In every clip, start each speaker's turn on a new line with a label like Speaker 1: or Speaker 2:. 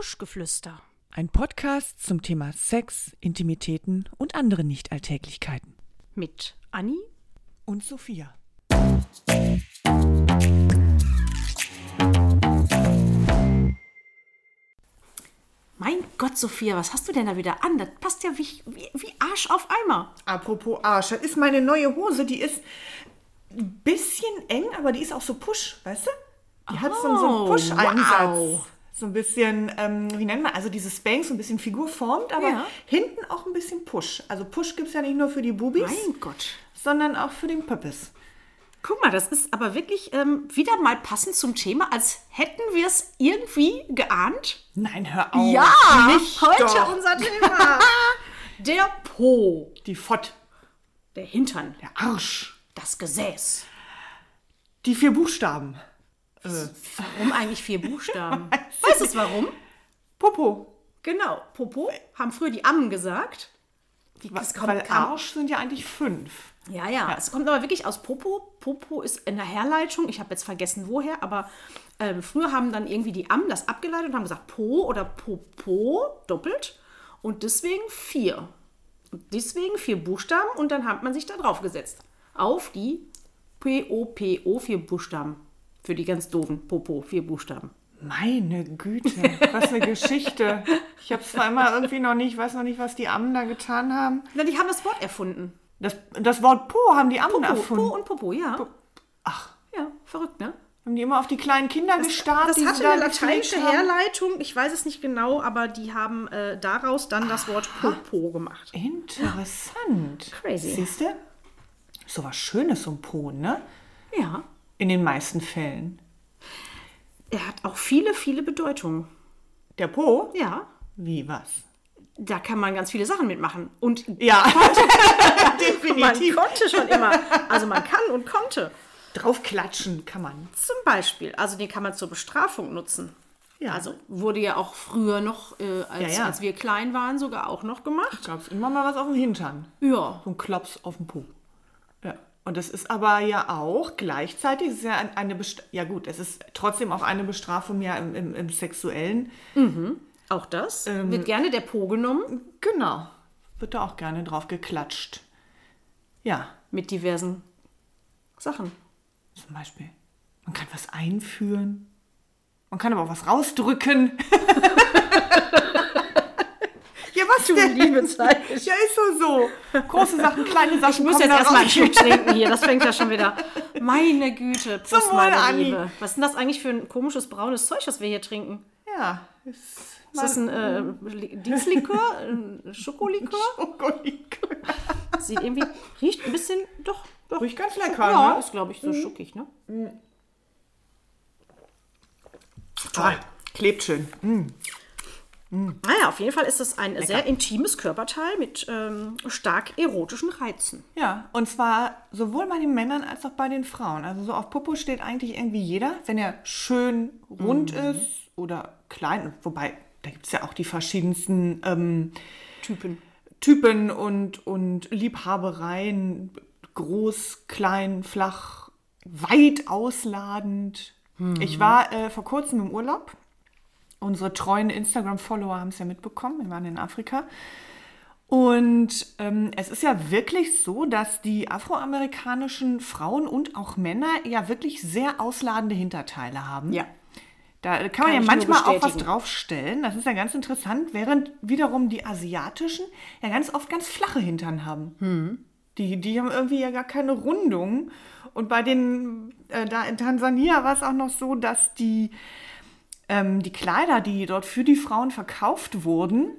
Speaker 1: Puschgeflüster.
Speaker 2: Ein Podcast zum Thema Sex, Intimitäten und andere Nichtalltäglichkeiten.
Speaker 1: Mit Anni
Speaker 2: Und Sophia.
Speaker 1: Mein Gott, Sophia, was hast du denn da wieder an? Das passt ja wie, wie, wie Arsch auf Eimer.
Speaker 2: Apropos Arsch, das ist meine neue Hose. Die ist ein bisschen eng, aber die ist auch so push, weißt du? Die hat so, so
Speaker 1: Oh,
Speaker 2: einen Push-Einsatz.
Speaker 1: wow.
Speaker 2: So ein bisschen, ähm, wie nennt man, also diese Spanks, so ein bisschen figurformt, aber
Speaker 1: Ja.
Speaker 2: hinten auch ein bisschen Push. Also Push gibt es ja nicht nur für die Bubis,
Speaker 1: Mein Gott.
Speaker 2: sondern auch für den Pöppes.
Speaker 1: Guck mal, das ist aber wirklich ähm, wieder mal passend zum Thema, als hätten wir es irgendwie geahnt.
Speaker 2: Nein, hör auf.
Speaker 1: Ja,
Speaker 2: nicht
Speaker 1: heute
Speaker 2: doch.
Speaker 1: unser Thema. Der Po,
Speaker 2: Die Fott,
Speaker 1: der Hintern,
Speaker 2: der Arsch,
Speaker 1: das Gesäß.
Speaker 2: die vier Buchstaben.
Speaker 1: Warum eigentlich vier Buchstaben? Weißt du es warum?
Speaker 2: Popo.
Speaker 1: Genau, Popo haben früher die Ammen gesagt. Die, das kommt-
Speaker 2: Weil
Speaker 1: kam-
Speaker 2: Arsch sind ja eigentlich fünf.
Speaker 1: Ja, ja, es kommt aber wirklich aus Popo. Popo ist in der Herleitung, ich habe jetzt vergessen woher, aber ähm, früher haben dann irgendwie die Ammen das abgeleitet und haben gesagt Po oder Popo, doppelt. Und deswegen vier. Und deswegen vier Buchstaben und dann hat man sich da drauf gesetzt. Auf die P-O-P-O, vier Buchstaben. Für die ganz doofen Popo, vier Buchstaben.
Speaker 2: Meine Güte, was eine Geschichte. Ich habe es zwar immer irgendwie noch nicht, weiß noch nicht, was die Ammen da getan haben.
Speaker 1: Na, die haben das Wort erfunden.
Speaker 2: Das, das Wort Po haben die Ammen
Speaker 1: Po,
Speaker 2: erfunden.
Speaker 1: Po und Popo, ja.
Speaker 2: Ach,
Speaker 1: Ja, verrückt, ne?
Speaker 2: haben die immer auf die kleinen Kinder gestarrt,
Speaker 1: Das
Speaker 2: die
Speaker 1: hatte eine lateinische? Herleitung, ich weiß es nicht genau, aber die haben äh, daraus dann das Wort Popo gemacht.
Speaker 2: Interessant.
Speaker 1: Crazy.
Speaker 2: Siehst du? So was Schönes, so ein Po, ne?
Speaker 1: Ja.
Speaker 2: In den meisten Fällen.
Speaker 1: Er hat auch viele, viele Bedeutungen.
Speaker 2: Der Po?
Speaker 1: Ja.
Speaker 2: Wie was?
Speaker 1: Da kann man ganz viele Sachen mitmachen. Und
Speaker 2: Ja,
Speaker 1: man
Speaker 2: definitiv.
Speaker 1: konnte schon immer. Also man kann und konnte.
Speaker 2: Draufklatschen kann man.
Speaker 1: Zum Beispiel, also den kann man zur Bestrafung nutzen.
Speaker 2: Ja.
Speaker 1: Also wurde ja auch früher noch, äh, als,
Speaker 2: Ja, ja.
Speaker 1: als wir klein waren, sogar auch noch gemacht.
Speaker 2: Gab es immer mal was auf dem Hintern.
Speaker 1: Ja.
Speaker 2: So ein Klops auf dem Po. Und das ist aber ja auch gleichzeitig, ist ja ein- eine Best ja gut, es ist trotzdem auch eine Bestrafung ja im, im, im Sexuellen.
Speaker 1: Auch das wird gerne der Po genommen
Speaker 2: Genau. Wird da auch gerne drauf geklatscht. Ja,
Speaker 1: mit diversen Sachen.
Speaker 2: zum Beispiel. Man kann was einführen. Man kann aber auch was rausdrücken. was
Speaker 1: Du
Speaker 2: denn?
Speaker 1: liebe Zeit.
Speaker 2: Ja, ist so so. Große Sachen, kleine Sachen.
Speaker 1: Ich muss jetzt erstmal einen. Schluck trinken hier. Das fängt ja schon wieder. Meine Güte, Prost,
Speaker 2: Zum
Speaker 1: meine
Speaker 2: Anni.
Speaker 1: Liebe. Was ist denn das eigentlich für ein komisches braunes Zeug, das wir hier trinken?
Speaker 2: Ja, ist
Speaker 1: Ist das ein äh, Li- Dienstlikör? Ein Schokolikör?
Speaker 2: Schokolikör.
Speaker 1: Sieht irgendwie, riecht ein bisschen, doch, doch.
Speaker 2: Riecht ganz lecker,
Speaker 1: Ja,
Speaker 2: ne?
Speaker 1: ist glaube ich so schuckig, ne?
Speaker 2: Toll. Klebt schön.
Speaker 1: Naja, auf jeden Fall ist es ein sehr intimes Körperteil mit ähm, stark erotischen Reizen.
Speaker 2: Ja, und zwar sowohl bei den Männern als auch bei den Frauen. Also so auf Popo steht eigentlich irgendwie jeder, wenn er schön rund ist oder klein. Wobei, da gibt es ja auch die verschiedensten ähm,
Speaker 1: Typen.
Speaker 2: Typen und, und Liebhabereien. Groß, klein, flach, weit ausladend. Ich war äh, vor kurzem im Urlaub. Unsere treuen Instagram-Follower haben es ja mitbekommen. Wir waren in Afrika. Und ähm, es ist ja wirklich so, dass die afroamerikanischen Frauen und auch Männer ja wirklich sehr ausladende Hinterteile haben.
Speaker 1: Ja.
Speaker 2: Da kann man
Speaker 1: Kann
Speaker 2: ja
Speaker 1: ich nur
Speaker 2: manchmal auch was draufstellen. Das ist ja ganz interessant, während wiederum die asiatischen ja ganz oft ganz flache Hintern haben.
Speaker 1: Hm.
Speaker 2: Die, die haben irgendwie ja gar keine Rundung. Und bei den, äh, da in Tansania war es auch noch so, dass die, ähm, die Kleider, die dort für die Frauen verkauft wurden,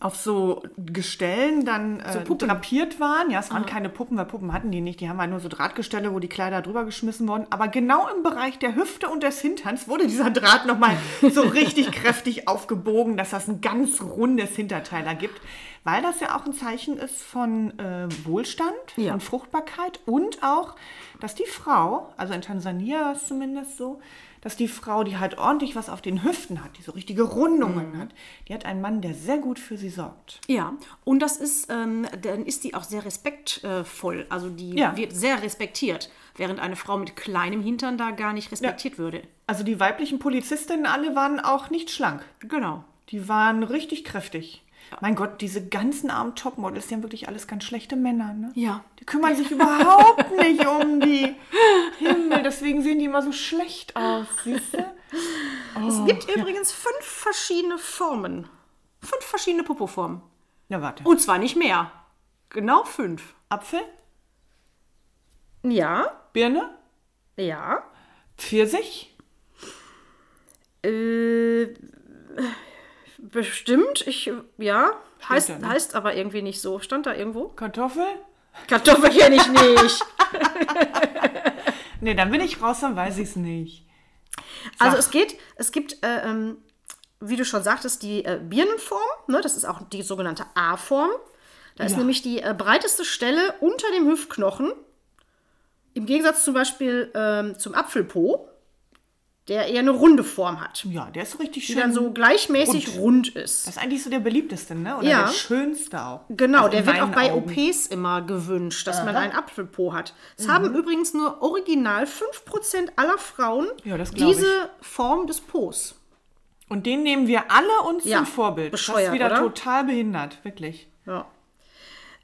Speaker 2: auf so Gestellen dann äh,
Speaker 1: Puppen.
Speaker 2: drapiert waren. Ja, es waren keine Puppen, weil Puppen hatten die nicht. Die haben halt nur so Drahtgestelle, wo die Kleider drüber geschmissen wurden. Aber genau im Bereich der Hüfte und des Hinterns wurde dieser Draht nochmal so richtig kräftig aufgebogen, dass das ein ganz rundes Hinterteil ergibt. Weil das ja auch ein Zeichen ist von äh, Wohlstand,
Speaker 1: Ja.
Speaker 2: von Fruchtbarkeit und auch, dass die Frau, also in Tansania war es zumindest so, dass die Frau, die halt ordentlich was auf den Hüften hat, die so richtige Rundungen hat, die hat einen Mann, der sehr gut für sie sorgt.
Speaker 1: Ja, und das ist, ähm, dann ist die auch sehr respektvoll. Also die
Speaker 2: Ja.
Speaker 1: wird sehr respektiert, während eine Frau mit kleinem Hintern da gar nicht respektiert würde.
Speaker 2: Also die weiblichen Polizistinnen alle waren auch nicht schlank.
Speaker 1: Genau.
Speaker 2: Die waren richtig kräftig. Mein Gott, diese ganzen armen Topmodels, die haben wirklich alles ganz schlechte Männer, ne?
Speaker 1: Ja.
Speaker 2: Die kümmern sich überhaupt nicht um die. Himmel, deswegen sehen die immer so schlecht aus, siehst du?
Speaker 1: Es gibt übrigens fünf verschiedene Formen. Fünf verschiedene Popoformen.
Speaker 2: Ja, warte.
Speaker 1: Und zwar nicht mehr. Genau fünf.
Speaker 2: Apfel,
Speaker 1: Ja,
Speaker 2: Birne,
Speaker 1: ja.
Speaker 2: Pfirsich,
Speaker 1: Äh, bestimmt. Ich, ja. Heißt,
Speaker 2: da, ne?
Speaker 1: heißt aber irgendwie nicht so. Stand da irgendwo?
Speaker 2: Kartoffel.
Speaker 1: Kartoffel kenne ich nicht.
Speaker 2: Nee, dann bin ich raus, dann weiß ich es nicht.
Speaker 1: Also
Speaker 2: Sag.
Speaker 1: es geht, es gibt, äh, ähm, wie du schon sagtest, die äh, Birnenform, ne, das ist auch die sogenannte A-Form. Da ist
Speaker 2: Ja.
Speaker 1: nämlich die äh, breiteste Stelle unter dem Hüftknochen. Im Gegensatz zum Beispiel ähm, zum Apfelpo, der eher eine runde Form hat.
Speaker 2: Ja, der ist so richtig
Speaker 1: Die
Speaker 2: schön.
Speaker 1: dann so gleichmäßig rund, ist.
Speaker 2: das ist eigentlich so der beliebteste, ne? Oder
Speaker 1: Ja.
Speaker 2: der schönste auch.
Speaker 1: Genau,
Speaker 2: Also
Speaker 1: der wird auch bei
Speaker 2: Augen. Mhm.
Speaker 1: OPs immer gewünscht, dass man einen Apfelpo hat. Es haben übrigens nur original 5% aller Frauen
Speaker 2: Ja, das
Speaker 1: diese Form des Pos.
Speaker 2: Und den nehmen wir alle uns
Speaker 1: Ja,
Speaker 2: zum Vorbild. das
Speaker 1: bescheuert,
Speaker 2: ist wieder
Speaker 1: oder?
Speaker 2: total behindert, wirklich.
Speaker 1: Ja.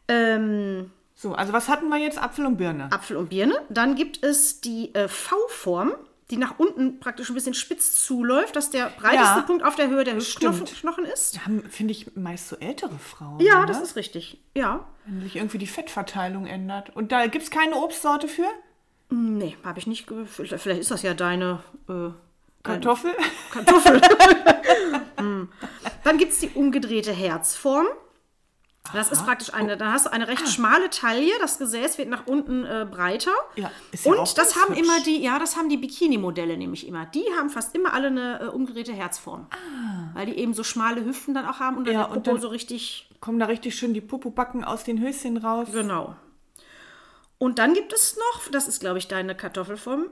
Speaker 1: Ähm,
Speaker 2: So, also was hatten wir jetzt? Apfel und Birne.
Speaker 1: Apfel und Birne. Dann gibt es die äh, V-Form, die nach unten praktisch ein bisschen spitz zuläuft, dass der breiteste
Speaker 2: Ja,
Speaker 1: Punkt auf der Höhe der Hüftknochen ist.
Speaker 2: Da haben, finde ich, meist so ältere Frauen.
Speaker 1: Ja,
Speaker 2: ne?
Speaker 1: das ist richtig. Ja.
Speaker 2: Wenn sich irgendwie die Fettverteilung ändert. Und da gibt es keine Obstsorte für?
Speaker 1: Nee, habe ich nicht. Vielleicht ist das ja deine äh,
Speaker 2: Kartoffel?
Speaker 1: Kartoffel. Hm. Dann gibt es die umgedrehte Herzform. Das ist praktisch eine, dann hast du eine
Speaker 2: Ah.
Speaker 1: recht schmale Taille, das Gesäß wird nach unten äh, breiter.
Speaker 2: Ja, ist ja
Speaker 1: Und
Speaker 2: auch
Speaker 1: das haben
Speaker 2: hübsch.
Speaker 1: immer die, ja, das haben die Bikini-Modelle nämlich immer. Die haben fast immer alle eine äh, umgedrehte Herzform. Weil die eben so schmale Hüften dann auch haben und dann
Speaker 2: Ah. Ja, und dann-
Speaker 1: so richtig,
Speaker 2: Kommen da richtig schön die Popobacken aus den Höschen raus?
Speaker 1: genau. Und dann gibt es noch, das ist glaube ich deine Kartoffelform,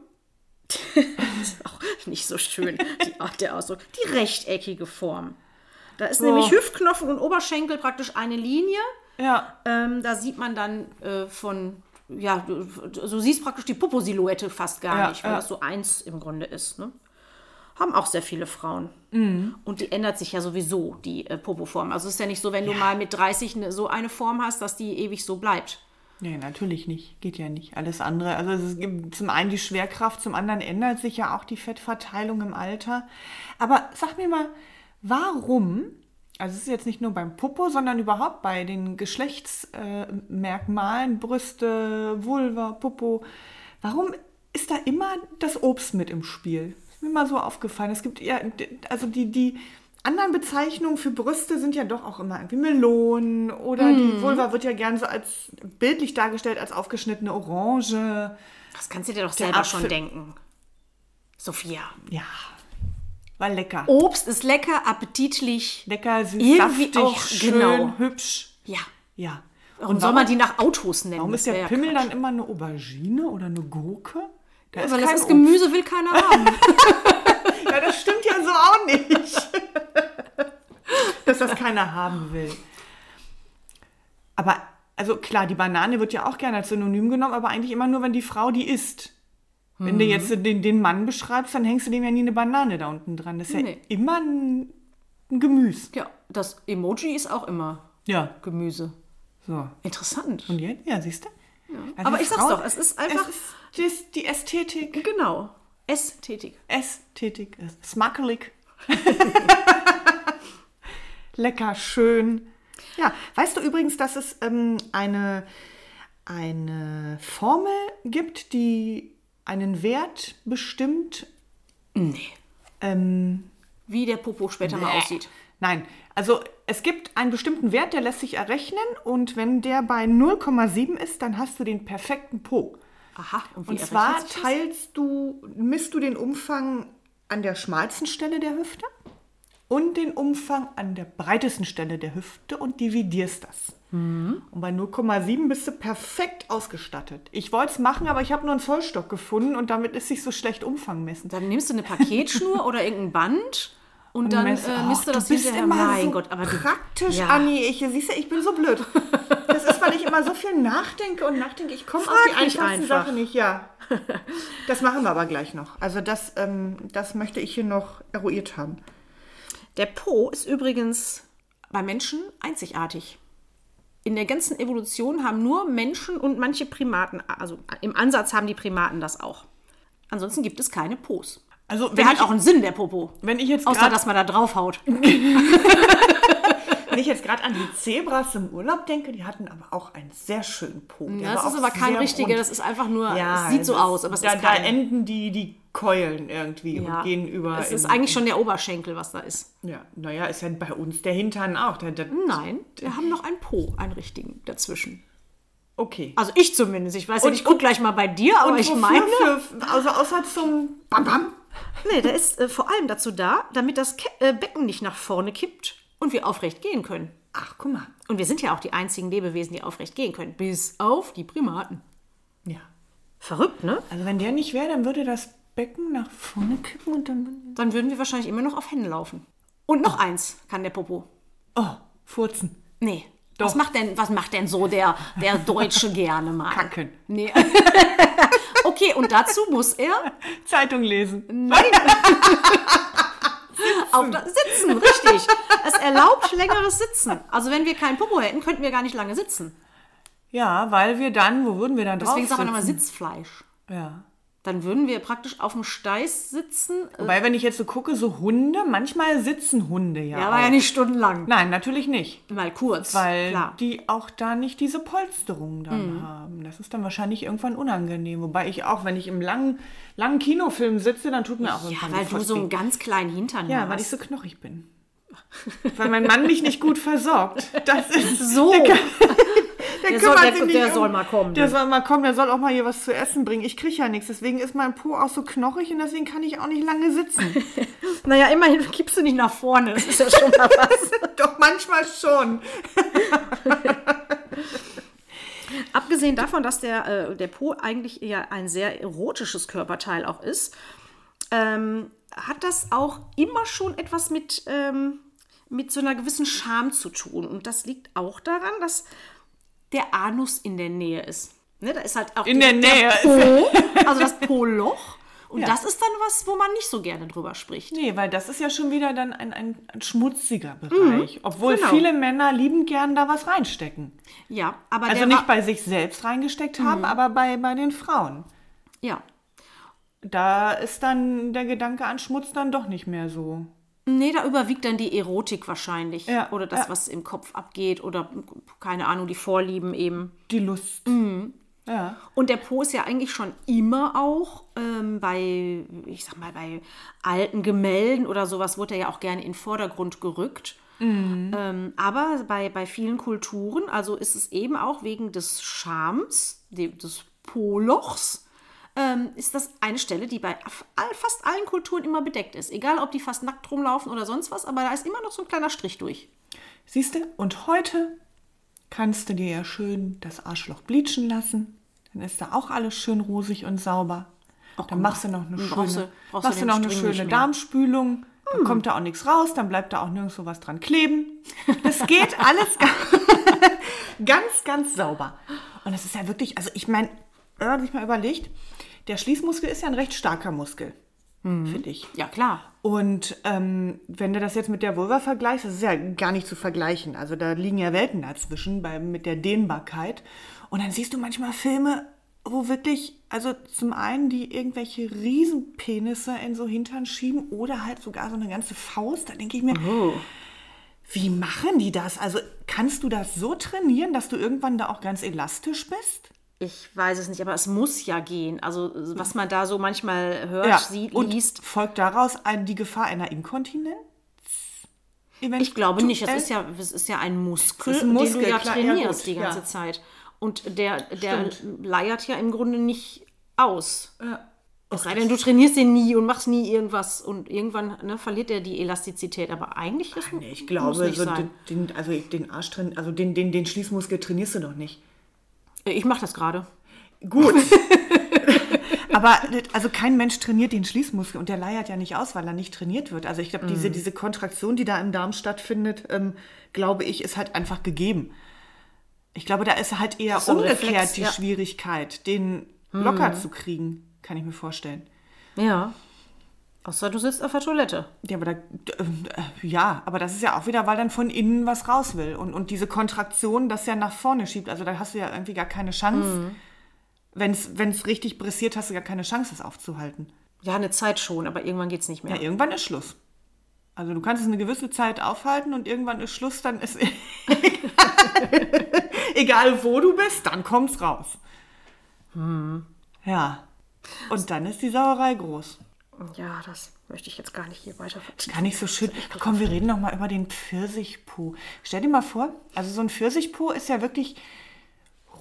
Speaker 1: das ist auch nicht so schön, die Art der Ausdruck, die rechteckige Form. Da ist nämlich Hüftknochen und Oberschenkel praktisch eine Linie.
Speaker 2: Ja.
Speaker 1: Ähm, da sieht man dann äh, von, ja, du, du siehst praktisch die Popo-Silhouette fast gar
Speaker 2: Ja,
Speaker 1: nicht, weil
Speaker 2: ja.
Speaker 1: das so eins im Grunde ist. Ne? Haben auch sehr viele Frauen.
Speaker 2: Mhm.
Speaker 1: Und die ändert sich ja sowieso, die äh, Popo-Form. Also es ist ja nicht so, wenn du mal mit 30 ne, so eine Form hast, dass die ewig so bleibt.
Speaker 2: Nee, natürlich nicht. Geht ja nicht. Alles andere. Also es gibt zum einen die Schwerkraft, zum anderen ändert sich ja auch die Fettverteilung im Alter. Aber sag mir mal, warum, also es ist jetzt nicht nur beim Popo, sondern überhaupt bei den Geschlechtsmerkmalen, äh, Brüste, Vulva, Popo, warum ist da immer das Obst mit im Spiel? Ist mir mal so aufgefallen. Es gibt ja, also die, die anderen Bezeichnungen für Brüste sind ja doch auch immer irgendwie Melonen oder die Vulva wird ja gern so als bildlich dargestellt als aufgeschnittene Orange.
Speaker 1: Das kannst du dir doch selber
Speaker 2: Apfel-
Speaker 1: schon denken. Sophia.
Speaker 2: Ja, war lecker.
Speaker 1: Obst ist lecker, appetitlich.
Speaker 2: Lecker, süß,
Speaker 1: Irgendwie
Speaker 2: saftig,
Speaker 1: auch,
Speaker 2: schön,
Speaker 1: genau.
Speaker 2: hübsch.
Speaker 1: Ja.
Speaker 2: Ja.
Speaker 1: Warum soll man die nach Autos nennen?
Speaker 2: Warum ist der
Speaker 1: ja
Speaker 2: Pimmel
Speaker 1: Quatsch.
Speaker 2: dann immer eine Aubergine oder eine Gurke? Da
Speaker 1: Weil das ist. Gemüse, will keiner haben.
Speaker 2: Ja, das stimmt ja so auch nicht. Dass das keiner haben will. Aber, also klar, die Banane wird ja auch gerne als Synonym genommen, aber eigentlich immer nur, wenn die Frau die isst. Wenn du
Speaker 1: Mhm.
Speaker 2: jetzt den, den Mann beschreibst, dann hängst du dem ja nie eine Banane da unten dran. Das ist
Speaker 1: Nee.
Speaker 2: ja immer ein, ein Gemüse.
Speaker 1: ja, das Emoji ist auch immer
Speaker 2: Ja.
Speaker 1: Gemüse.
Speaker 2: So.
Speaker 1: Interessant.
Speaker 2: Und jetzt? Ja, siehst du? Also
Speaker 1: Aber ich sag's
Speaker 2: Frauen-
Speaker 1: doch, es ist einfach-
Speaker 2: Es ist die, die Ästhetik.
Speaker 1: Genau. Ästhetik.
Speaker 2: Ästhetik ist smackelig. Lecker, schön. Ja, weißt du übrigens, dass es ähm, eine, eine Formel gibt, die einen Wert bestimmt?
Speaker 1: Nee.
Speaker 2: Ähm,
Speaker 1: Wie der Popo später mal aussieht.
Speaker 2: Nein, also es gibt einen bestimmten Wert, der lässt sich errechnen und wenn der bei 0,7 ist, dann hast du den perfekten Po.
Speaker 1: Aha. Und,
Speaker 2: Und zwar teilst du, misst du den Umfang an der schmalsten Stelle der Hüfte und den Umfang an der breitesten Stelle der Hüfte und dividierst das. Und bei 0,7 bist du perfekt ausgestattet. Ich wollte es machen, aber ich habe nur einen Vollstock gefunden und damit ist sich so schlecht Umfang messen.
Speaker 1: Dann nimmst du eine Paketschnur oder irgendein Band und dann äh, misst
Speaker 2: Och,
Speaker 1: du das
Speaker 2: du bist
Speaker 1: hinterher.
Speaker 2: immer
Speaker 1: mein
Speaker 2: so
Speaker 1: Gott, aber du,
Speaker 2: praktisch,
Speaker 1: Ja.
Speaker 2: Anni. Ich, siehst du, ich bin so blöd. Das ist, weil ich immer so viel nachdenke und nachdenke. Ich komme auf die einfachsten
Speaker 1: einfach.
Speaker 2: Sachen nicht. Ja, das machen wir aber gleich noch. Also das, ähm, das möchte ich hier noch eruiert haben.
Speaker 1: Der Po ist übrigens bei Menschen einzigartig. In der ganzen Evolution haben nur Menschen und manche Primaten, also im Ansatz haben die Primaten das auch. Ansonsten gibt es keine Pos.
Speaker 2: Also
Speaker 1: Der hat
Speaker 2: ich,
Speaker 1: auch einen Sinn, der Popo.
Speaker 2: wenn ich jetzt
Speaker 1: Außer,
Speaker 2: grad-
Speaker 1: dass man da draufhaut.
Speaker 2: wenn ich jetzt gerade an die Zebras im Urlaub denke, die hatten aber auch einen sehr schönen Po. Der
Speaker 1: Das ist aber kein richtiger, das ist einfach nur,
Speaker 2: Ja,
Speaker 1: es sieht so aus, aber es
Speaker 2: da,
Speaker 1: ist
Speaker 2: da
Speaker 1: kein.
Speaker 2: enden die, die Keulen irgendwie
Speaker 1: ja,
Speaker 2: und gehen über.
Speaker 1: Es ist eigentlich schon der Oberschenkel, was da ist.
Speaker 2: Ja, naja, ist ja bei uns der Hintern auch. Der, der,
Speaker 1: Nein, wir haben noch einen Po, einen richtigen dazwischen.
Speaker 2: okay.
Speaker 1: Also ich zumindest. Ich weiß ja
Speaker 2: Und-
Speaker 1: nicht, ich guck gleich mal bei dir, aber ich meine.
Speaker 2: Für, also außer zum Bam Bam.
Speaker 1: Nee, der ist äh, vor allem dazu da, damit das Ke äh, Becken nicht nach vorne kippt und wir aufrecht gehen können.
Speaker 2: Ach, guck mal.
Speaker 1: Und wir sind ja auch die einzigen Lebewesen, die aufrecht gehen können. Bis auf die Primaten.
Speaker 2: Ja.
Speaker 1: Verrückt, ne?
Speaker 2: Also wenn der nicht wäre, dann würde das Becken nach vorne kippen und dann.
Speaker 1: Dann würden wir wahrscheinlich immer noch auf Händen laufen. Und noch eins kann der Popo.
Speaker 2: Oh, furzen.
Speaker 1: Nee.
Speaker 2: Doch.
Speaker 1: Was macht denn, was macht denn so der, der Deutsche gerne mal?
Speaker 2: Kacken.
Speaker 1: Nee. okay, und dazu muss er
Speaker 2: Zeitung lesen.
Speaker 1: Nein. Auf da sitzen, richtig. Es erlaubt längeres Sitzen. Also wenn wir keinen Popo hätten, könnten wir gar nicht lange sitzen.
Speaker 2: Ja, weil wir dann, wo würden wir dann drauf
Speaker 1: Deswegen man immer
Speaker 2: sitzen?
Speaker 1: Sitzfleisch.
Speaker 2: Ja.
Speaker 1: Dann würden wir praktisch auf dem Steiß sitzen.
Speaker 2: Wobei, wenn ich jetzt so gucke, so Hunde, manchmal sitzen Hunde ja.
Speaker 1: Ja,
Speaker 2: auch.
Speaker 1: aber ja nicht stundenlang.
Speaker 2: Nein, natürlich nicht.
Speaker 1: Mal kurz.
Speaker 2: Weil
Speaker 1: klar.
Speaker 2: die auch da nicht diese Polsterung dann haben. Das ist dann wahrscheinlich irgendwann unangenehm. Wobei ich auch, wenn ich im langen, langen Kinofilm sitze, dann tut mir auch
Speaker 1: Ja,
Speaker 2: irgendwann
Speaker 1: weil
Speaker 2: die
Speaker 1: du so einen ganz kleinen Hintern
Speaker 2: Ja,
Speaker 1: hast.
Speaker 2: weil ich so knochig bin. weil mein Mann mich nicht gut versorgt. Das ist
Speaker 1: so.
Speaker 2: Der,
Speaker 1: Der soll- der-
Speaker 2: nicht
Speaker 1: der soll mal kommen,
Speaker 2: Der soll mal kommen, der soll auch mal hier was zu essen bringen. Ich kriege ja nichts, deswegen ist mein Po auch so knochig und deswegen kann ich auch nicht lange sitzen.
Speaker 1: Naja, immerhin kippst du nicht nach vorne. Das ist ja schon mal was.
Speaker 2: Doch manchmal schon.
Speaker 1: Abgesehen davon, dass der, äh, der Po eigentlich ja ein sehr erotisches Körperteil auch ist, ähm, hat das auch immer schon etwas mit, ähm, mit so einer gewissen Scham zu tun. Und das liegt auch daran, dass der Anus in der Nähe ist. Ne, da ist halt auch
Speaker 2: In
Speaker 1: die-
Speaker 2: der Nähe.
Speaker 1: Po, also das Po-Loch. Und
Speaker 2: Ja.
Speaker 1: das ist dann was, wo man nicht so gerne drüber spricht.
Speaker 2: Nee, weil das ist ja schon wieder dann ein, ein, ein schmutziger Bereich. Obwohl
Speaker 1: genau.
Speaker 2: viele Männer lieben gern da was reinstecken.
Speaker 1: Ja, aber
Speaker 2: Also
Speaker 1: der
Speaker 2: nicht bei sich selbst reingesteckt haben, aber bei, bei den Frauen.
Speaker 1: ja.
Speaker 2: Da ist dann der Gedanke an Schmutz dann doch nicht mehr so.
Speaker 1: Nee, da überwiegt dann die Erotik wahrscheinlich.
Speaker 2: Ja,
Speaker 1: oder das,
Speaker 2: ja.
Speaker 1: was im Kopf abgeht. Oder, keine Ahnung, die Vorlieben eben.
Speaker 2: Die Lust. Ja.
Speaker 1: Und der Po ist ja eigentlich schon immer auch ähm, bei, ich sag mal, bei alten Gemälden oder sowas wurde er ja auch gerne in den Vordergrund gerückt. Ähm, aber bei, bei vielen Kulturen, also ist es eben auch wegen des Charmes, des Po-Lochs, ähm, ist das eine Stelle, die bei fast allen Kulturen immer bedeckt ist. Egal, ob die fast nackt rumlaufen oder sonst was, aber da ist immer noch so ein kleiner Strich durch.
Speaker 2: Siehst du, und heute kannst du dir ja schön das Arschloch bleachen lassen. Dann ist da auch alles schön rosig und sauber. dann machst du noch eine schöne,
Speaker 1: brauchst du- brauchst
Speaker 2: machst du noch eine schöne. Darmspülung. Dann kommt da auch nichts raus, dann bleibt da auch nirgendwo was dran kleben. Das geht alles ga- ganz, ganz sauber. Und das ist ja wirklich, also ich meine, wenn man sich mal überlegt, der Schließmuskel ist ja ein recht starker Muskel, finde ich.
Speaker 1: Ja, klar.
Speaker 2: Und ähm, wenn du das jetzt mit der Vulva vergleichst, das ist ja gar nicht zu vergleichen. Also da liegen ja Welten dazwischen bei, mit der Dehnbarkeit. Und dann siehst du manchmal Filme, wo wirklich, also zum einen die irgendwelche Riesenpenisse in so Hintern schieben oder halt sogar so eine ganze Faust. Da denke ich mir, wie machen die das? Also kannst du das so trainieren, dass du irgendwann da auch ganz elastisch bist?
Speaker 1: Ich weiß es nicht, aber es muss ja gehen. Also, was man da so manchmal hört, sieht,
Speaker 2: und
Speaker 1: liest.
Speaker 2: folgt daraus ein, die Gefahr einer Inkontinenz?
Speaker 1: Ich glaube nicht. Es
Speaker 2: Eventuell?
Speaker 1: ist ja, es ist ja ein Muskel,
Speaker 2: ein Muskel,
Speaker 1: den du ja
Speaker 2: klar, ja,
Speaker 1: trainierst
Speaker 2: gut,
Speaker 1: die ganze
Speaker 2: ja.
Speaker 1: Zeit. Und der, der leiert ja im Grunde nicht aus.
Speaker 2: Ja.
Speaker 1: Es sei denn, du trainierst den nie und machst nie irgendwas und irgendwann ne, verliert er die Elastizität. Aber eigentlich ist
Speaker 2: Nee, ich glaube,
Speaker 1: nicht
Speaker 2: so den, den, also den Arsch also den, den, den Schließmuskel trainierst du doch nicht.
Speaker 1: Ich mache das gerade.
Speaker 2: Gut. Aber also kein Mensch trainiert den Schließmuskel und der leiert ja nicht aus, weil er nicht trainiert wird. Also ich glaube,
Speaker 1: Mhm.
Speaker 2: diese, diese Kontraktion, die da im Darm stattfindet, ähm, glaube ich, ist halt einfach gegeben. Ich glaube, da ist halt eher
Speaker 1: ist
Speaker 2: umgekehrt
Speaker 1: Reflex,
Speaker 2: die
Speaker 1: ja. Mhm.
Speaker 2: Schwierigkeit, den locker zu kriegen, kann ich mir vorstellen.
Speaker 1: Ja. Außer du sitzt auf der Toilette.
Speaker 2: Ja, aber da, äh, ja, aber das ist ja auch wieder, weil dann von innen was raus will. Und, und diese Kontraktion das ja nach vorne schiebt. Also da hast du ja irgendwie gar keine Chance. Wenn es richtig pressiert, hast du gar keine Chance, das aufzuhalten.
Speaker 1: Ja, eine Zeit schon, aber irgendwann geht es nicht mehr.
Speaker 2: Ja, irgendwann ist Schluss. Also du kannst es eine gewisse Zeit aufhalten und irgendwann ist Schluss, dann ist egal wo du bist, dann kommt's raus. Ja. Und dann ist die Sauerei groß.
Speaker 1: Ja, das möchte ich jetzt gar nicht hier weiter vertiefen.
Speaker 2: Gar nicht so schön. Komm, wir reden noch mal über den Pfirsichpo. Stell dir mal vor, also so ein Pfirsichpo ist ja wirklich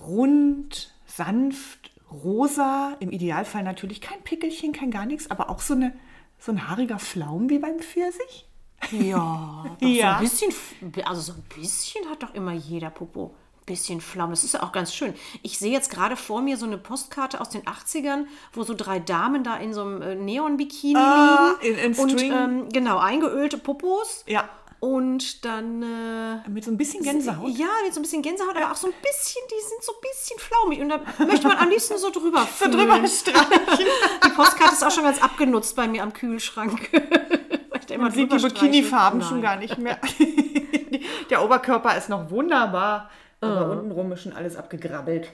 Speaker 2: rund, sanft, rosa. Im Idealfall natürlich kein Pickelchen, kein gar nichts, aber auch so, eine, so ein haariger Flaum wie beim Pfirsich.
Speaker 1: Ja, doch
Speaker 2: Ja.
Speaker 1: so ein bisschen, also so ein bisschen hat doch immer jeder Popo. Bisschen Flaum, das ist ja auch ganz schön. Ich sehe jetzt gerade vor mir so eine Postkarte aus den 80ern, wo so drei Damen da in so einem äh, Neon-Bikini
Speaker 2: Ah,
Speaker 1: liegen.
Speaker 2: in- in
Speaker 1: und ähm, genau, eingeölte Popos.
Speaker 2: Ja.
Speaker 1: Und dann äh,
Speaker 2: Mit so ein bisschen Gänsehaut.
Speaker 1: Ja, mit so ein bisschen Gänsehaut, aber auch so ein bisschen, die sind so ein bisschen flaumig. Und da möchte man am liebsten so drüber
Speaker 2: So
Speaker 1: fühlen.
Speaker 2: drüber streichen.
Speaker 1: Die Postkarte ist auch schon ganz abgenutzt bei mir am Kühlschrank.
Speaker 2: Man sieht die Bikini-Farben schon gar nicht mehr. Der Oberkörper ist noch wunderbar, aber untenrum ist schon alles abgegrabbelt.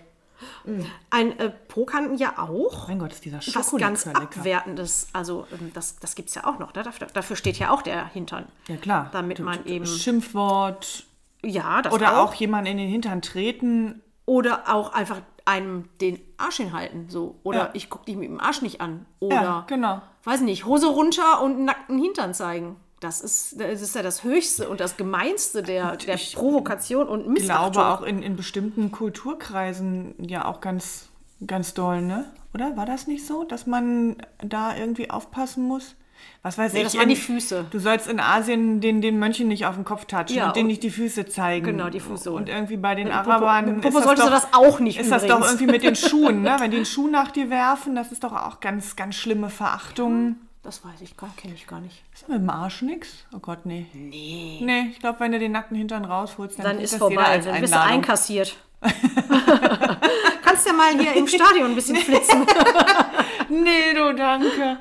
Speaker 1: Ein äh, Po kann ja auch
Speaker 2: Mein Gott, ist dieser
Speaker 1: was ganz
Speaker 2: lecker.
Speaker 1: Abwertendes, also ähm, das, das gibt es ja auch noch. Ne? Dafür, dafür steht ja auch der Hintern.
Speaker 2: Ja, klar.
Speaker 1: Damit man eben,
Speaker 2: Schimpfwort
Speaker 1: ja, das
Speaker 2: oder
Speaker 1: auch.
Speaker 2: auch jemanden in den Hintern treten.
Speaker 1: Oder auch einfach einem den Arsch hinhalten. So. Oder
Speaker 2: Ja.
Speaker 1: ich gucke dich mit dem Arsch nicht an. Oder,
Speaker 2: Ja, genau.
Speaker 1: weiß nicht, Hose runter und einen nackten Hintern zeigen. Das ist, das ist ja das Höchste und das Gemeinste der, der Provokation und
Speaker 2: Ich
Speaker 1: Missachtung.
Speaker 2: glaube auch in, in bestimmten Kulturkreisen ja auch ganz, ganz doll, ne? Oder war das nicht so, dass man da irgendwie aufpassen muss? Was weiß
Speaker 1: Nee,
Speaker 2: ich.
Speaker 1: das waren
Speaker 2: in-
Speaker 1: die Füße.
Speaker 2: Du sollst in Asien den, den Mönchen nicht auf den Kopf touchen
Speaker 1: Ja,
Speaker 2: und denen nicht die Füße zeigen.
Speaker 1: Genau, die Fußsohlen.
Speaker 2: Und irgendwie bei den
Speaker 1: Mit dem Popo-
Speaker 2: Arabern
Speaker 1: mit Popo
Speaker 2: ist
Speaker 1: solltest du
Speaker 2: doch,
Speaker 1: das auch nicht
Speaker 2: Ist das doch
Speaker 1: übrigens.
Speaker 2: irgendwie mit den Schuhen, ne? Wenn die einen Schuh nach dir werfen, das ist doch auch ganz, ganz schlimme Verachtung.
Speaker 1: Das weiß ich gar, kenne ich gar nicht.
Speaker 2: Ist mit dem Arsch nix? Oh Gott, nee. Nee. Nee, ich glaube, wenn du den nackten Hintern rausholst, dann,
Speaker 1: Dann ist
Speaker 2: das
Speaker 1: vorbei, dann bist du einkassiert. Kannst ja mal hier im Stadion ein bisschen flitzen.
Speaker 2: Nee, du, danke.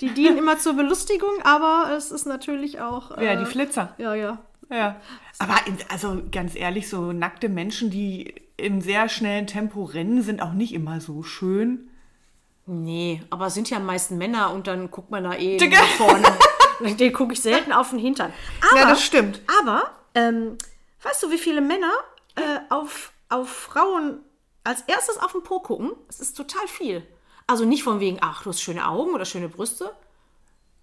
Speaker 1: Die dienen immer zur Belustigung, aber es ist natürlich auch.
Speaker 2: Ja,
Speaker 1: äh,
Speaker 2: die Flitzer.
Speaker 1: Ja, ja.
Speaker 2: Ja. Aber also ganz ehrlich, so nackte Menschen, die im sehr schnellen Tempo rennen, sind auch nicht immer so schön.
Speaker 1: Nee, aber es sind ja am meisten Männer und dann guckt man da eh
Speaker 2: Digga.
Speaker 1: nach vorne. Den gucke ich selten auf den Hintern. Aber,
Speaker 2: Ja, das stimmt.
Speaker 1: Aber, ähm, weißt du, wie viele Männer äh, auf, auf Frauen als erstes auf den Po gucken? Es ist total viel. Also nicht von wegen, ach, du hast schöne Augen oder schöne Brüste.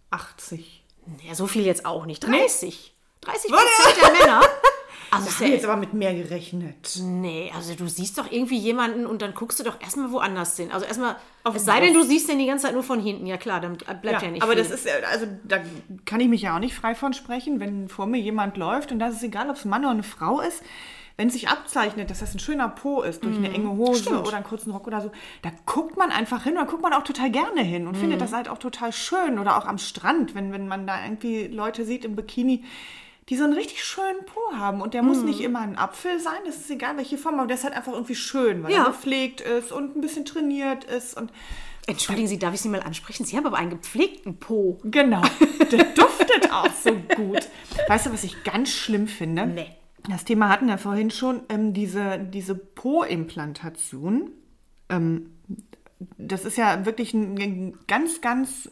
Speaker 2: 80.
Speaker 1: Ja, so viel jetzt auch nicht. 30. 30 Prozent der Männer. Also
Speaker 2: Ich habe
Speaker 1: ja,
Speaker 2: jetzt aber mit mehr gerechnet.
Speaker 1: nee, also du siehst doch irgendwie jemanden und dann guckst du doch erstmal woanders hin. Also erstmal,
Speaker 2: Auf-
Speaker 1: es sei denn, du siehst den die ganze Zeit nur von hinten. Ja klar, dann bleibt ja, nicht
Speaker 2: aber
Speaker 1: viel.
Speaker 2: das ist, äh, also da kann ich mich ja auch nicht frei von sprechen, wenn vor mir jemand läuft und das ist egal, ob es ein Mann oder eine Frau ist, wenn sich abzeichnet, dass das ein schöner Po ist, durch eine enge Hose
Speaker 1: Stimmt.
Speaker 2: oder einen kurzen Rock oder so, da guckt man einfach hin, da guckt man auch total gerne hin und findet das halt auch total schön oder auch am Strand, wenn, wenn man da irgendwie Leute sieht im Bikini, die so einen richtig schönen Po haben und der muss nicht immer ein Apfel sein, das ist egal welche Form, aber der ist halt einfach irgendwie schön, weil
Speaker 1: Ja.
Speaker 2: er gepflegt ist und ein bisschen trainiert ist und
Speaker 1: Entschuldigen Sie, darf ich Sie mal ansprechen? Sie haben aber einen gepflegten Po.
Speaker 2: Genau. Der duftet auch so gut. Weißt du, was ich ganz schlimm finde?
Speaker 1: Nee.
Speaker 2: Das Thema hatten wir vorhin schon, ähm, diese, diese Po-Implantation. Ähm, das ist ja wirklich eine ganz, ganz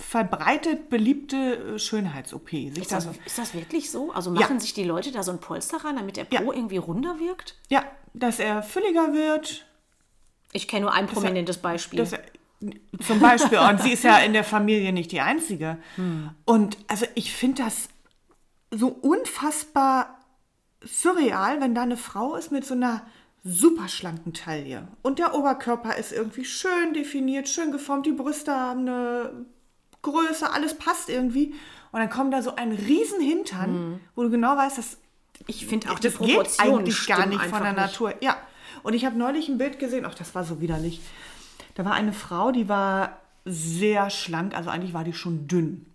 Speaker 2: verbreitet beliebte äh, Schönheits-OP.
Speaker 1: Ist
Speaker 2: da
Speaker 1: das, ist das wirklich so? Also
Speaker 2: Ja.
Speaker 1: machen sich die Leute da so ein Polster ran, damit der Po
Speaker 2: Ja.
Speaker 1: irgendwie runder wirkt?
Speaker 2: ja, dass er fülliger wird.
Speaker 1: Ich kenne nur ein prominentes Beispiel.
Speaker 2: Dass er, zum Beispiel. Und sie ist ja in der Familie nicht die Einzige. Und also ich finde das so unfassbar surreal, wenn da eine Frau ist mit so einer super schlanken Taille. Und der Oberkörper ist irgendwie schön definiert, schön geformt. Die Brüste haben eine Größe, alles passt irgendwie. Und dann kommt da so ein riesen Hintern, wo du genau weißt, dass
Speaker 1: Ich finde auch die
Speaker 2: das geht eigentlich gar nicht von der
Speaker 1: einfach
Speaker 2: Natur. Ja. Und ich habe neulich ein Bild gesehen, ach, das war so widerlich. Da war eine Frau, die war sehr schlank, also eigentlich war die schon dünn.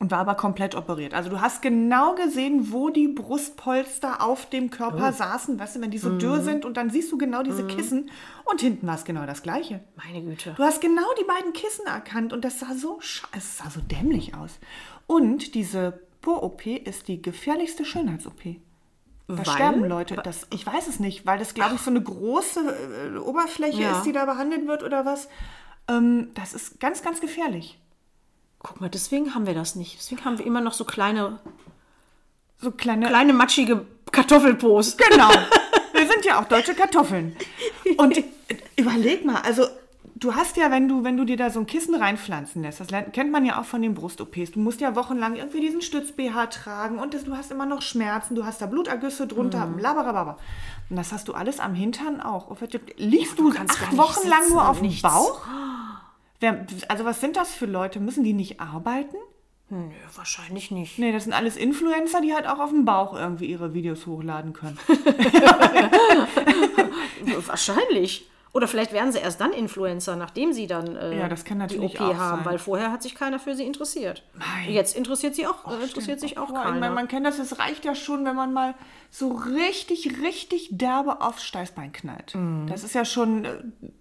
Speaker 2: Und war aber komplett operiert. Also du hast genau gesehen, wo die Brustpolster auf dem Körper saßen, weißt du, wenn die so dürr sind und dann siehst du genau diese Kissen und hinten war es genau das gleiche.
Speaker 1: Meine Güte.
Speaker 2: Du hast genau die beiden Kissen erkannt und das sah so es sah so dämlich aus. Und diese Po-OP ist die gefährlichste Schönheits-OP. Da
Speaker 1: Weil?
Speaker 2: sterben Leute. Das, ich weiß es nicht, weil das, glaube ich, so eine große äh, Oberfläche
Speaker 1: Ja.
Speaker 2: ist, die da behandelt wird oder was. Ähm, das ist ganz, ganz gefährlich.
Speaker 1: Guck mal, deswegen haben wir das nicht. Deswegen haben wir immer noch so kleine,
Speaker 2: So kleine.
Speaker 1: kleine matschige Kartoffelpos.
Speaker 2: Genau. Wir sind ja auch deutsche Kartoffeln. Und überleg mal, also du hast ja, wenn du, wenn du dir da so ein Kissen reinpflanzen lässt, das kennt man ja auch von den Brust-OPs, du musst ja wochenlang irgendwie diesen Stütz-BH tragen und das, du hast immer noch Schmerzen, du hast da Blutergüsse drunter,
Speaker 1: Mhm.
Speaker 2: blablabla. Und das hast du alles am Hintern auch. Liegst du
Speaker 1: gar
Speaker 2: acht Wochen lang
Speaker 1: sitzen
Speaker 2: nur
Speaker 1: und
Speaker 2: auf dem. Bauch? Wer, also was sind das für Leute? Müssen die nicht arbeiten?
Speaker 1: Nö, wahrscheinlich nicht.
Speaker 2: Nee, das sind alles Influencer, die halt auch auf dem Bauch irgendwie ihre Videos hochladen können.
Speaker 1: Wahrscheinlich. Oder vielleicht werden sie erst dann Influencer, nachdem sie dann äh,
Speaker 2: Ja, das kann natürlich
Speaker 1: die OP haben,
Speaker 2: sein.
Speaker 1: weil vorher hat sich keiner für sie interessiert.
Speaker 2: Nein.
Speaker 1: Jetzt interessiert sie auch, äh, interessiert sich auch
Speaker 2: meine,
Speaker 1: keiner.
Speaker 2: man kennt das, es reicht ja schon, wenn man mal so richtig, richtig derbe aufs Steißbein knallt.
Speaker 1: Mhm.
Speaker 2: Das ist ja schon äh,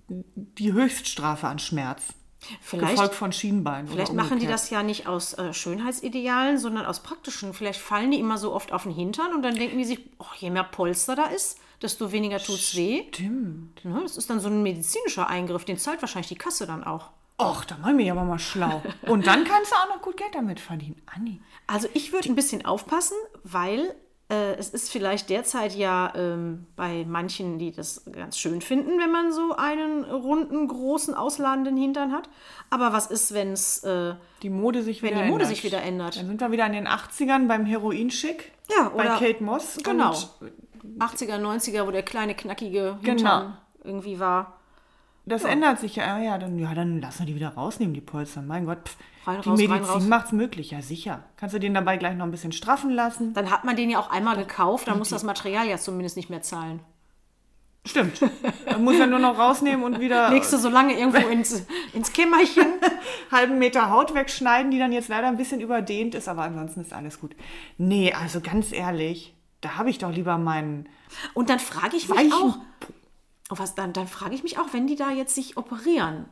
Speaker 2: die Höchststrafe an Schmerz.
Speaker 1: Vielleicht,
Speaker 2: gefolgt von Schienbein.
Speaker 1: vielleicht machen die das ja nicht aus äh, Schönheitsidealen, sondern aus praktischen. Vielleicht fallen die immer so oft auf den Hintern und dann denken die sich, oh, je mehr Polster da ist, desto weniger tut's weh.
Speaker 2: Stimmt.
Speaker 1: Ne, Das ist dann so ein medizinischer Eingriff, den zahlt wahrscheinlich die Kasse dann auch.
Speaker 2: Och, da machen wir ja aber mal schlau. Und dann kannst du auch noch gut Geld damit verdienen. Anni.
Speaker 1: Also ich würde ein bisschen aufpassen, weil es ist vielleicht derzeit ja ähm, bei manchen, die das ganz schön finden, wenn man so einen runden, großen, ausladenden Hintern hat. Aber was ist, wenn es... Äh,
Speaker 2: Die Mode sich
Speaker 1: Wenn
Speaker 2: wieder
Speaker 1: die Mode
Speaker 2: ändert.
Speaker 1: sich wieder ändert.
Speaker 2: Dann sind wir wieder in den 80ern beim Heroinschick.
Speaker 1: Ja,
Speaker 2: Bei
Speaker 1: oder-
Speaker 2: Kate Moss.
Speaker 1: Genau.
Speaker 2: Und
Speaker 1: 80er, 90er, wo der kleine, knackige
Speaker 2: Genau.
Speaker 1: Hintern irgendwie war.
Speaker 2: Das ändert sich ja. Ja dann, ja, dann lassen wir die wieder rausnehmen, die Polster. Mein Gott, pff,
Speaker 1: Rein,
Speaker 2: die
Speaker 1: raus,
Speaker 2: Medizin macht's möglich. Ja, sicher. Kannst du den dabei gleich noch ein bisschen straffen lassen?
Speaker 1: Dann hat man den ja auch einmal gekauft, dann muss das Material ja zumindest nicht mehr zahlen.
Speaker 2: Stimmt. Man muss ja nur noch rausnehmen und wieder
Speaker 1: Legst du so lange irgendwo ins, ins Kämmerchen.
Speaker 2: halben Meter Haut wegschneiden, die dann jetzt leider ein bisschen überdehnt ist, aber ansonsten ist alles gut. Nee, also ganz ehrlich, da habe ich doch lieber meinen.
Speaker 1: Und dann frage ich mich auch, was, dann, dann frage ich mich auch, wenn die da jetzt sich operieren.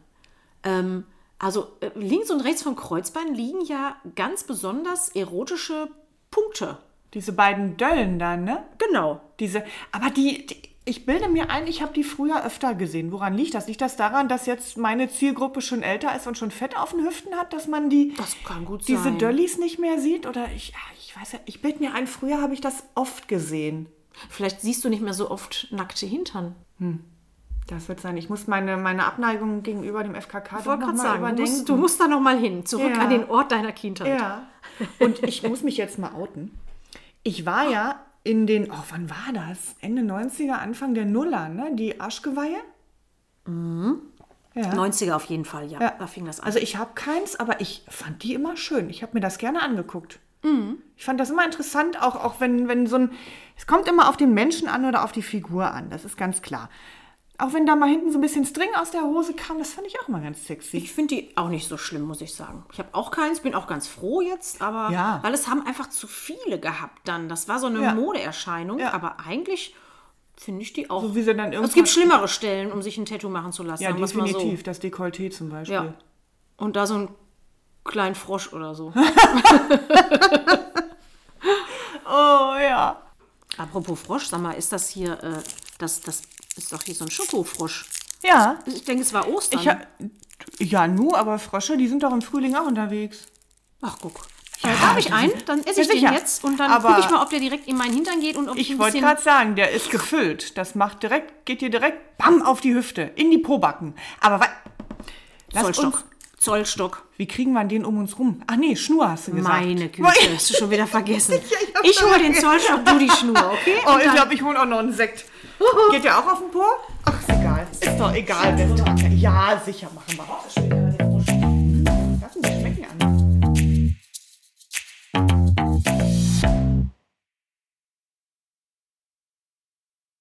Speaker 1: Ähm, also äh, links und rechts vom Kreuzbein liegen ja ganz besonders erotische Punkte.
Speaker 2: Diese beiden Döllen dann, ne?
Speaker 1: Genau.
Speaker 2: Diese, aber die, die ich bilde mir ein, ich habe die früher öfter gesehen. Woran liegt das? Liegt das daran, dass jetzt meine Zielgruppe schon älter ist und schon Fett auf den Hüften hat, dass man die
Speaker 1: Das
Speaker 2: diese
Speaker 1: sein.
Speaker 2: Döllis nicht mehr sieht? Oder ich, ah, ich weiß ja, ich bilde mir ein, früher habe ich das oft gesehen.
Speaker 1: Vielleicht siehst du nicht mehr so oft nackte Hintern.
Speaker 2: Das wird sein. Ich muss meine, meine Abneigung gegenüber dem FKK
Speaker 1: wollte
Speaker 2: noch mal
Speaker 1: sagen, du
Speaker 2: überdenken.
Speaker 1: musst, du musst da noch mal hin, zurück
Speaker 2: Ja.
Speaker 1: an den Ort deiner Kindheit.
Speaker 2: Ja. Und ich muss mich jetzt mal outen. Ich war ja in den, oh, wann war das? Ende 90er, Anfang der Nuller, ne? Die Arschgeweihe? Ja.
Speaker 1: 90er auf jeden Fall, ja.
Speaker 2: Ja.
Speaker 1: Da fing das an.
Speaker 2: Also ich habe keins, aber ich fand die immer schön. Ich habe mir das gerne angeguckt. Ich fand das immer interessant, auch, auch wenn, wenn so ein. Es kommt immer auf den Menschen an oder auf die Figur an, das ist ganz klar. Auch wenn da mal hinten so ein bisschen String aus der Hose kam, das fand ich auch mal ganz sexy.
Speaker 1: Ich finde die auch nicht so schlimm, muss ich sagen. Ich habe auch keins, bin auch ganz froh jetzt, aber
Speaker 2: Ja.
Speaker 1: weil es haben einfach zu viele gehabt dann. Das war so eine
Speaker 2: Ja.
Speaker 1: Modeerscheinung,
Speaker 2: Ja.
Speaker 1: aber eigentlich finde ich die auch.
Speaker 2: So wie sie dann
Speaker 1: es
Speaker 2: irgendwann-
Speaker 1: gibt schlimmere Stellen, um sich ein Tattoo machen zu lassen.
Speaker 2: ja, definitiv. Das Dekolleté zum Beispiel.
Speaker 1: So. Ja. Und da so ein kleinen Frosch oder so.
Speaker 2: Oh ja.
Speaker 1: Apropos Frosch, sag mal, ist das hier, äh, das, das ist doch hier so ein Schokofrosch.
Speaker 2: Ja.
Speaker 1: Ich denke, es war Ostern.
Speaker 2: Ich ha ja, nu, aber Frösche, die sind doch im Frühling auch unterwegs.
Speaker 1: Ach, guck. Äh, da habe ich einen, dann esse ich
Speaker 2: Ja,
Speaker 1: den
Speaker 2: sicher.
Speaker 1: jetzt und dann gucke ich mal, ob der direkt in meinen Hintern geht und ob ich,
Speaker 2: Ich wollte gerade sagen, der ist gefüllt. Das macht direkt, geht dir direkt bam auf die Hüfte, in die Pobacken. Aber wa- lass
Speaker 1: Zollstock.
Speaker 2: uns,
Speaker 1: Zollstock.
Speaker 2: wie kriegen wir den um uns rum? Ach nee, Schnur hast du gesagt.
Speaker 1: Meine Güte, hast du schon wieder vergessen.
Speaker 2: ich
Speaker 1: ich hole den. Zollstock, du die Schnur, okay?
Speaker 2: Oh,
Speaker 1: Und
Speaker 2: ich
Speaker 1: dann-
Speaker 2: glaube, ich hole auch noch einen Sekt. Geht ihr auch auf den Po? Ach, ist egal. Ist doch egal. Tag- Ja, sicher machen wir.